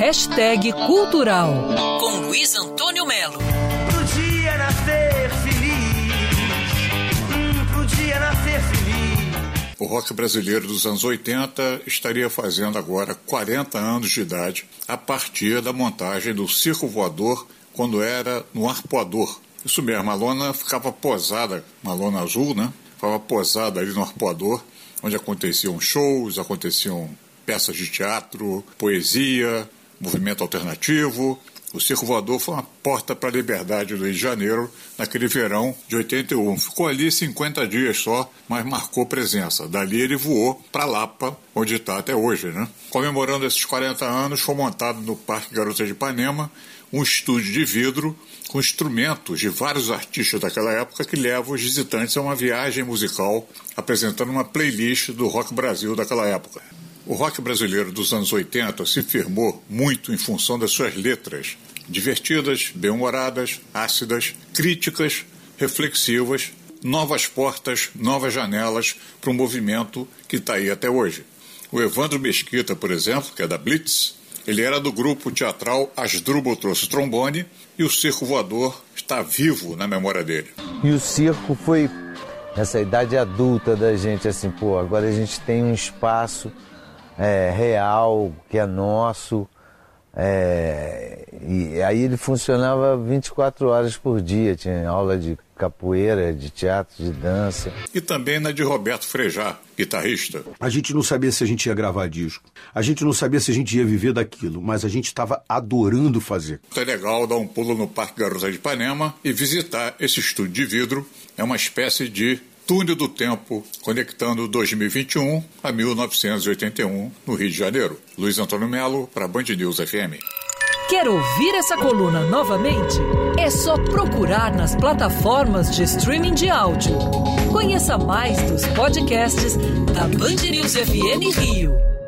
Hashtag Cultural com Luiz Antônio Melo. Podia nascer feliz, hum, podia nascer feliz. O rock brasileiro dos anos 80 estaria fazendo agora 40 anos de idade a partir da montagem do Circo Voador quando era no Arpoador. Isso mesmo, a lona ficava posada, uma lona azul, né? Ficava posada ali no Arpoador, onde aconteciam shows, aconteciam peças de teatro, poesia, movimento alternativo. O Circo Voador foi uma porta para a liberdade do Rio de Janeiro naquele verão de 81. Ficou ali 50 dias só, mas marcou presença. Dali ele voou para Lapa, onde está até hoje. Né? Comemorando esses 40 anos, foi montado no Parque Garota de Ipanema um estúdio de vidro com instrumentos de vários artistas daquela época que levam os visitantes a uma viagem musical apresentando uma playlist do rock Brasil daquela época. O rock brasileiro dos anos 80 se firmou muito em função das suas letras, divertidas, bem-humoradas, ácidas, críticas, reflexivas, novas portas, novas janelas para um movimento que está aí até hoje. O Evandro Mesquita, por exemplo, que é da Blitz, ele era do grupo teatral Asdrubal Trouxe Trombone e o Circo Voador está vivo na memória dele. E o circo foi essa idade adulta da gente, assim, pô, agora a gente tem um espaço é, real, que é nosso. É, e aí ele funcionava 24 horas por dia, tinha aula de capoeira, de teatro, de dança. E também na de Roberto Frejá, guitarrista. A gente não sabia se a gente ia gravar disco, a gente não sabia se a gente ia viver daquilo, mas a gente estava adorando fazer. É legal dar um pulo no Parque Garota de Ipanema e visitar esse estúdio de vidro. É uma espécie de túnel do tempo conectando 2021 a 1981 no Rio de Janeiro. Luiz Antônio Melo para Band News FM. Quer ouvir essa coluna novamente? É só procurar nas plataformas de streaming de áudio. Conheça mais dos podcasts da Band News FM Rio.